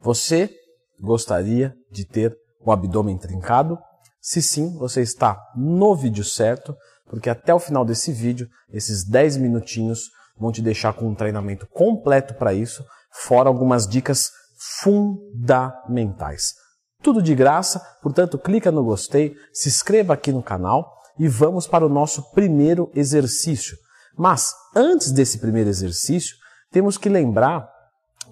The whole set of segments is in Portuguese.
Você gostaria de ter o abdômen trincado? Se sim, você está no vídeo certo, porque até o final desse vídeo, esses 10 minutinhos vão te deixar com um treinamento completo para isso, fora algumas dicas fundamentais. Tudo de graça, portanto, clica no gostei, se inscreva aqui no canal e vamos para o nosso primeiro exercício. Mas antes desse primeiro exercício, temos que lembrar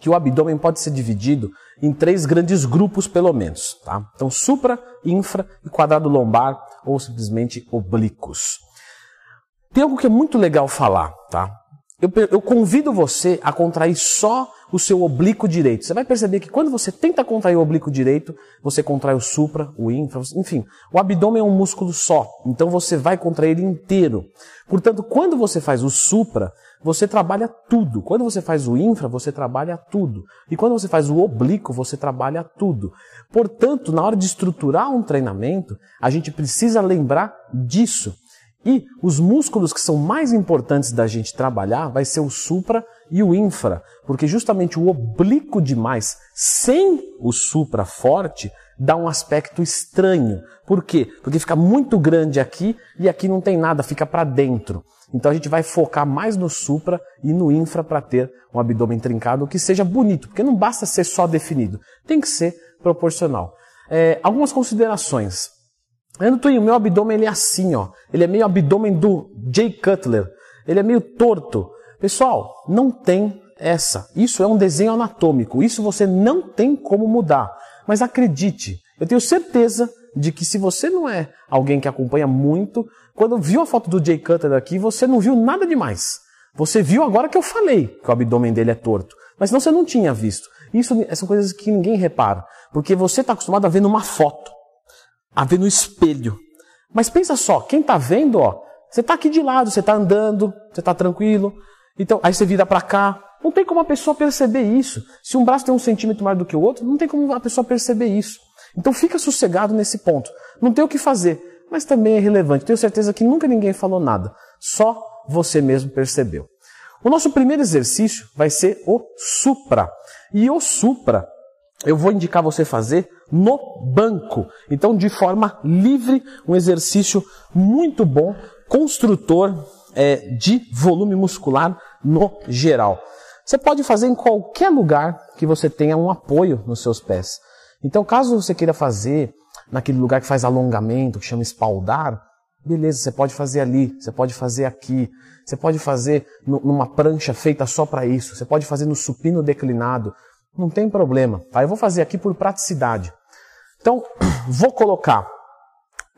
que o abdômen pode ser dividido em três grandes grupos, pelo menos. Tá? Então, supra, infra e quadrado lombar, ou simplesmente oblíquos. Tem algo que é muito legal falar, tá? Eu, eu, convido você a contrair só o seu oblíquo direito. Você vai perceber que quando você tenta contrair o oblíquo direito, você contrai o supra, o infra, enfim. O abdômen é um músculo só, então você vai contrair ele inteiro. Portanto, quando você faz o supra, você trabalha tudo. Quando você faz o infra, você trabalha tudo. E quando você faz o oblíquo, você trabalha tudo. Portanto, na hora de estruturar um treinamento, a gente precisa lembrar disso. E os músculos que são mais importantes da gente trabalhar vai ser o supra e o infra, porque justamente o oblíquo demais sem o supra forte dá um aspecto estranho. Por quê? Porque fica muito grande aqui e aqui não tem nada, fica para dentro. Então a gente vai focar mais no supra e no infra para ter um abdômen trincado que seja bonito, porque não basta ser só definido, tem que ser proporcional. É, algumas considerações. O meu abdômen ele é assim, ó. Ele é meio abdômen do Jay Cutler. Ele é meio torto. Pessoal, não tem essa. Isso é um desenho anatômico. Isso você não tem como mudar. Mas acredite, eu tenho certeza de que se você não é alguém que acompanha muito, quando viu a foto do Jay Cutler aqui, você não viu nada demais. Você viu agora que eu falei que o abdômen dele é torto. Mas senão você não tinha visto. Isso são coisas que ninguém repara. Porque você está acostumado a ver numa foto, a ver no espelho. Mas pensa só, quem está vendo, ó, você está aqui de lado, você está andando, você está tranquilo. Então, aí você vira para cá. Não tem como a pessoa perceber isso. Se um braço tem um centímetro mais do que o outro, não tem como a pessoa perceber isso. Então fica sossegado nesse ponto. Não tem o que fazer, mas também é relevante. Tenho certeza que nunca ninguém falou nada. Só você mesmo percebeu. O nosso primeiro exercício vai ser o supra. E o supra eu vou indicar você fazer no banco. Então, de forma livre, um exercício muito bom, construtor é, de volume muscular no geral. Você pode fazer em qualquer lugar que você tenha um apoio nos seus pés. Então, caso você queira fazer naquele lugar que faz alongamento, que chama espaldar, beleza, você pode fazer ali, você pode fazer aqui, você pode fazer numa prancha feita só para isso, você pode fazer no supino declinado, não tem problema. Tá? Eu vou fazer aqui por praticidade. Então, vou colocar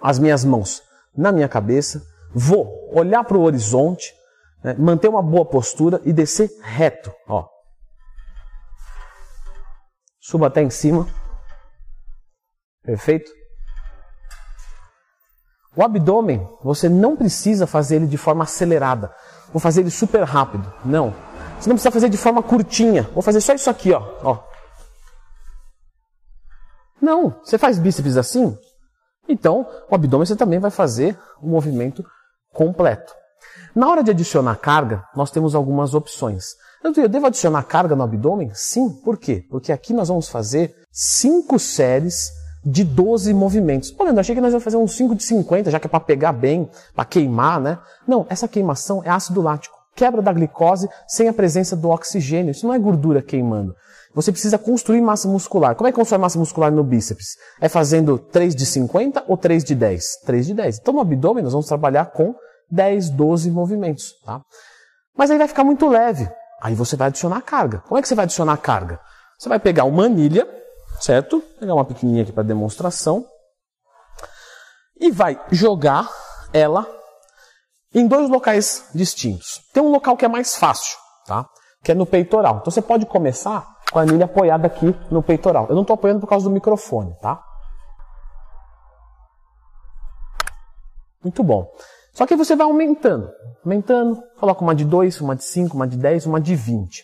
as minhas mãos na minha cabeça, vou olhar para o horizonte, né, manter uma boa postura e descer reto. Ó. Suba até em cima. Perfeito? O abdômen, você não precisa fazer ele de forma acelerada. Vou fazer ele super rápido. Não. Você não precisa fazer de forma curtinha. Vou fazer só isso aqui, ó. ó. Não. Você faz bíceps assim? Então, o abdômen você também vai fazer um movimento completo. Na hora de adicionar carga, nós temos algumas opções. Eu devo adicionar carga no abdômen? Sim. Por quê? Porque aqui nós vamos fazer 5 séries de 12 movimentos. Pô, Leandro, achei que nós íamos fazer uns 5 de 50, já que é para pegar bem, para queimar, né? Não, essa queimação é ácido lático. Quebra da glicose sem a presença do oxigênio. Isso não é gordura queimando. Você precisa construir massa muscular. Como é que constrói massa muscular no bíceps? É fazendo 3 de 50 ou 3 de 10? 3 de 10. Então no abdômen nós vamos trabalhar com 10, 12 movimentos. Tá? Mas aí vai ficar muito leve. Aí você vai adicionar carga. Como é que você vai adicionar carga? Você vai pegar uma anilha, certo? Vou pegar uma pequenininha aqui para demonstração. E vai jogar ela em dois locais distintos. Tem um local que é mais fácil, tá? Que é no peitoral. Então você pode começar com a anilha apoiada aqui no peitoral. Eu não estou apoiando por causa do microfone, tá? Muito bom. Só que você vai aumentando, aumentando, coloca uma de 2, uma de 5, uma de 10, uma de 20.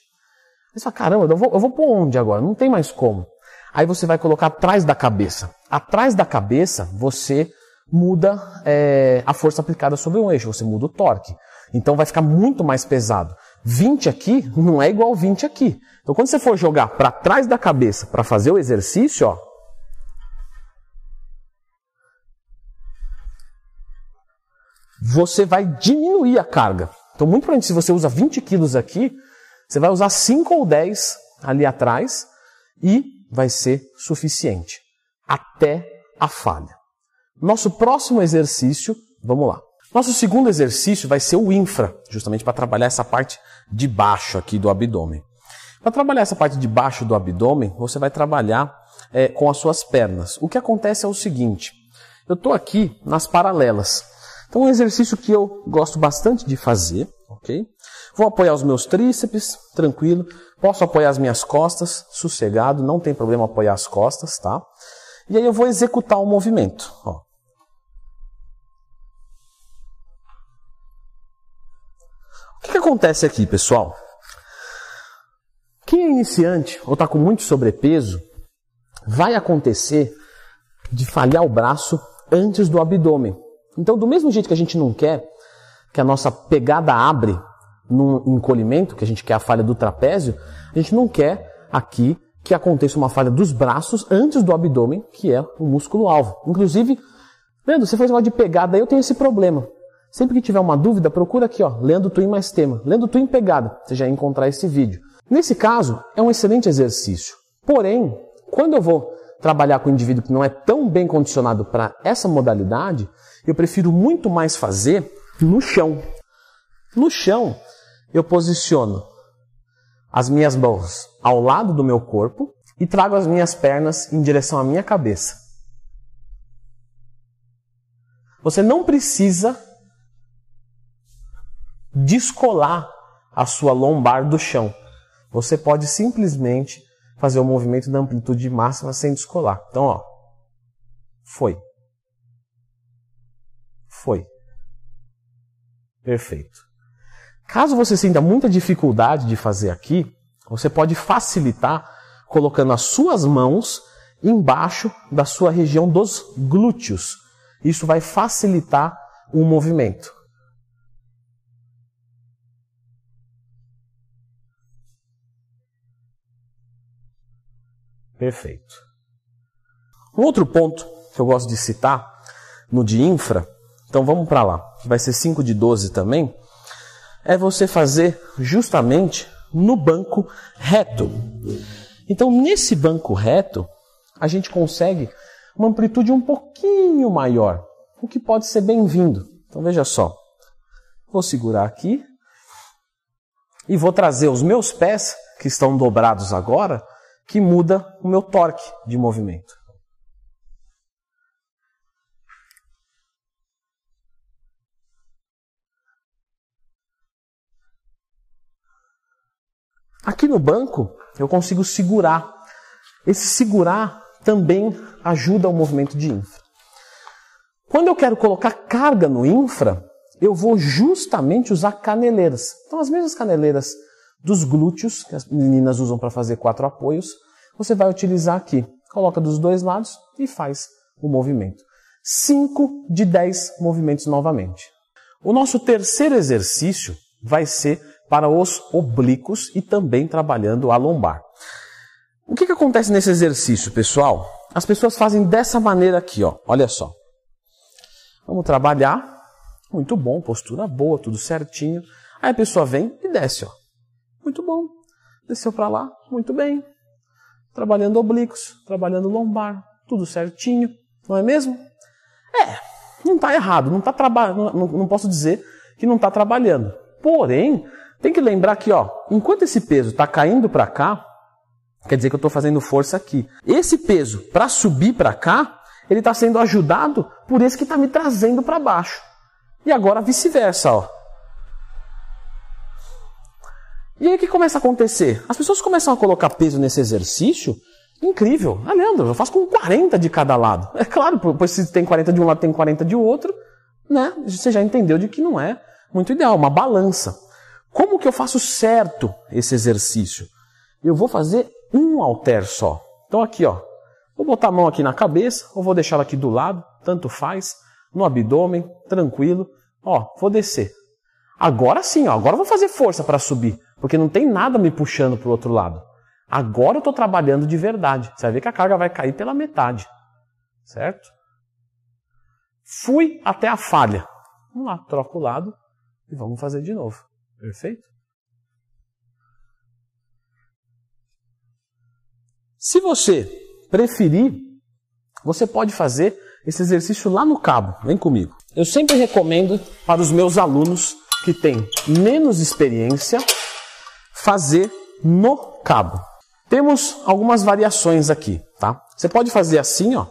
Você fala, caramba, eu vou, eu vou por onde agora? Não tem mais como. Aí você vai colocar atrás da cabeça. Atrás da cabeça, você muda é, a força aplicada sobre um eixo, você muda o torque. Então vai ficar muito mais pesado. 20 aqui não é igual 20 aqui. Então, quando você for jogar para trás da cabeça para fazer o exercício, ó, você vai diminuir a carga. Então, muito provavelmente, se você usa 20 quilos aqui, você vai usar 5 ou 10 ali atrás e vai ser suficiente até a falha. Nosso próximo exercício, vamos lá. Nosso segundo exercício vai ser o infra, justamente para trabalhar essa parte de baixo aqui do abdômen. Para trabalhar essa parte de baixo do abdômen, você vai trabalhar é, com as suas pernas. O que acontece é o seguinte: eu estou aqui nas paralelas. Então, um exercício que eu gosto bastante de fazer, ok? Vou apoiar os meus tríceps, tranquilo. Posso apoiar as minhas costas, sossegado, não tem problema apoiar as costas, tá? E aí eu vou executar o movimento. Ó. O que, que acontece aqui, pessoal? Quem é iniciante ou está com muito sobrepeso, vai acontecer de falhar o braço antes do abdômen. Então, do mesmo jeito que a gente não quer que a nossa pegada abre no encolhimento, que a gente quer a falha do trapézio, a gente não quer aqui que aconteça uma falha dos braços antes do abdômen, que é o músculo alvo. Inclusive, Leandro, você fez uma de pegada, eu tenho esse problema. Sempre que tiver uma dúvida, procura aqui, ó, Leandro Twin mais tema. Leandro Twin pegada, você já encontrar esse vídeo. Nesse caso, é um excelente exercício. Porém, quando eu vou trabalhar com um indivíduo que não é tão bem condicionado para essa modalidade, eu prefiro muito mais fazer no chão. No chão, eu posiciono as minhas mãos ao lado do meu corpo e trago as minhas pernas em direção à minha cabeça. Você não precisa descolar a sua lombar do chão. Você pode simplesmente fazer o movimento da amplitude máxima sem descolar. Então, ó, foi. Foi. Perfeito. Caso você sinta muita dificuldade de fazer aqui, você pode facilitar colocando as suas mãos embaixo da sua região dos glúteos. Isso vai facilitar o movimento. Perfeito. Um outro ponto que eu gosto de citar no de infra, então vamos para lá, vai ser 5 de 12 também, é você fazer justamente no banco reto. Então, nesse banco reto, a gente consegue uma amplitude um pouquinho maior, o que pode ser bem-vindo. Então, veja só. Vou segurar aqui e vou trazer os meus pés, que estão dobrados agora, que muda o meu torque de movimento. Aqui no banco eu consigo segurar. Esse segurar também ajuda o movimento de infra. Quando eu quero colocar carga no infra, eu vou justamente usar caneleiras. Então, as mesmas caneleiras dos glúteos, que as meninas usam para fazer quatro apoios, você vai utilizar aqui. Coloca dos dois lados e faz o movimento. 5 de 10 movimentos novamente. O nosso terceiro exercício vai ser para os oblíquos e também trabalhando a lombar. O que, que acontece nesse exercício, pessoal? As pessoas fazem dessa maneira aqui, ó. Olha só. Vamos trabalhar. Muito bom, postura boa, tudo certinho. Aí a pessoa vem e desce, ó. Muito bom. Desceu para lá, muito bem. Trabalhando oblíquos, trabalhando lombar, tudo certinho, não é mesmo? É, não está errado, não tá trabalhando, não, não posso dizer que não está trabalhando. Porém, tem que lembrar que, ó, enquanto esse peso está caindo para cá, quer dizer que eu estou fazendo força aqui. Esse peso, para subir para cá, ele está sendo ajudado por esse que está me trazendo para baixo. E agora vice-versa, ó. E aí o que começa a acontecer? As pessoas começam a colocar peso nesse exercício. Incrível. Ah, Leandro, eu faço com 40 de cada lado. É claro, pois se tem 40 de um lado, tem 40 de outro, né? Você já entendeu de que não é muito ideal, uma balança. Como que eu faço certo esse exercício? Eu vou fazer um halter só. Então aqui, ó. Vou botar a mão aqui na cabeça, ou vou deixar ela aqui do lado, tanto faz, no abdômen, tranquilo. Ó, vou descer. Agora sim, ó, agora eu vou fazer força para subir, porque não tem nada me puxando para o outro lado. Agora eu estou trabalhando de verdade. Você vai ver que a carga vai cair pela metade. Certo? Fui até a falha. Vamos lá, troca o lado e vamos fazer de novo. Perfeito? Se você preferir, você pode fazer esse exercício lá no cabo. Vem comigo. Eu sempre recomendo para os meus alunos que têm menos experiência fazer no cabo. Temos algumas variações aqui, tá? Você pode fazer assim, ó.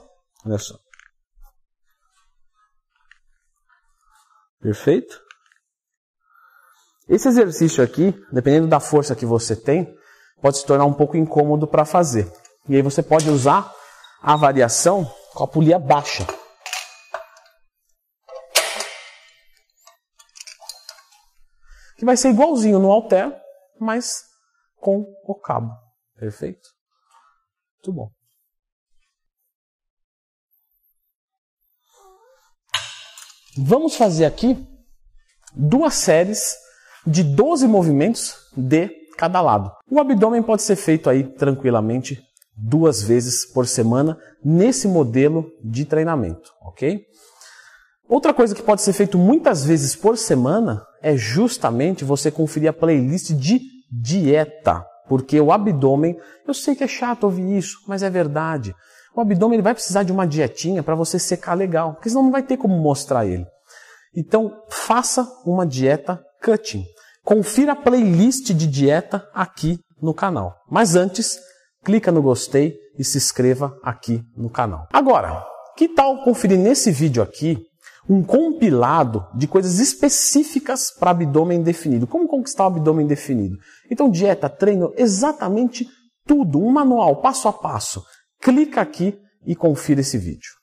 Olha só. Perfeito? Esse exercício aqui, dependendo da força que você tem, pode se tornar um pouco incômodo para fazer. E aí você pode usar a variação com a polia baixa. Que vai ser igualzinho no alter, mas com o cabo. Perfeito? Muito bom. Vamos fazer aqui duas séries de 12 movimentos de cada lado. O abdômen pode ser feito aí tranquilamente duas vezes por semana nesse modelo de treinamento, ok? Outra coisa que pode ser feito muitas vezes por semana é justamente você conferir a playlist de dieta, porque o abdômen, eu sei que é chato ouvir isso, mas é verdade. O abdômen ele vai precisar de uma dietinha para você secar legal, porque senão não vai ter como mostrar ele. Então, faça uma dieta cutting. Confira a playlist de dieta aqui no canal. Mas antes, clica no gostei e se inscreva aqui no canal. Agora, que tal conferir nesse vídeo aqui um compilado de coisas específicas para abdômen definido? Como conquistar o abdômen definido? Então, dieta, treino, exatamente tudo, um manual passo a passo. Clica aqui e confira esse vídeo.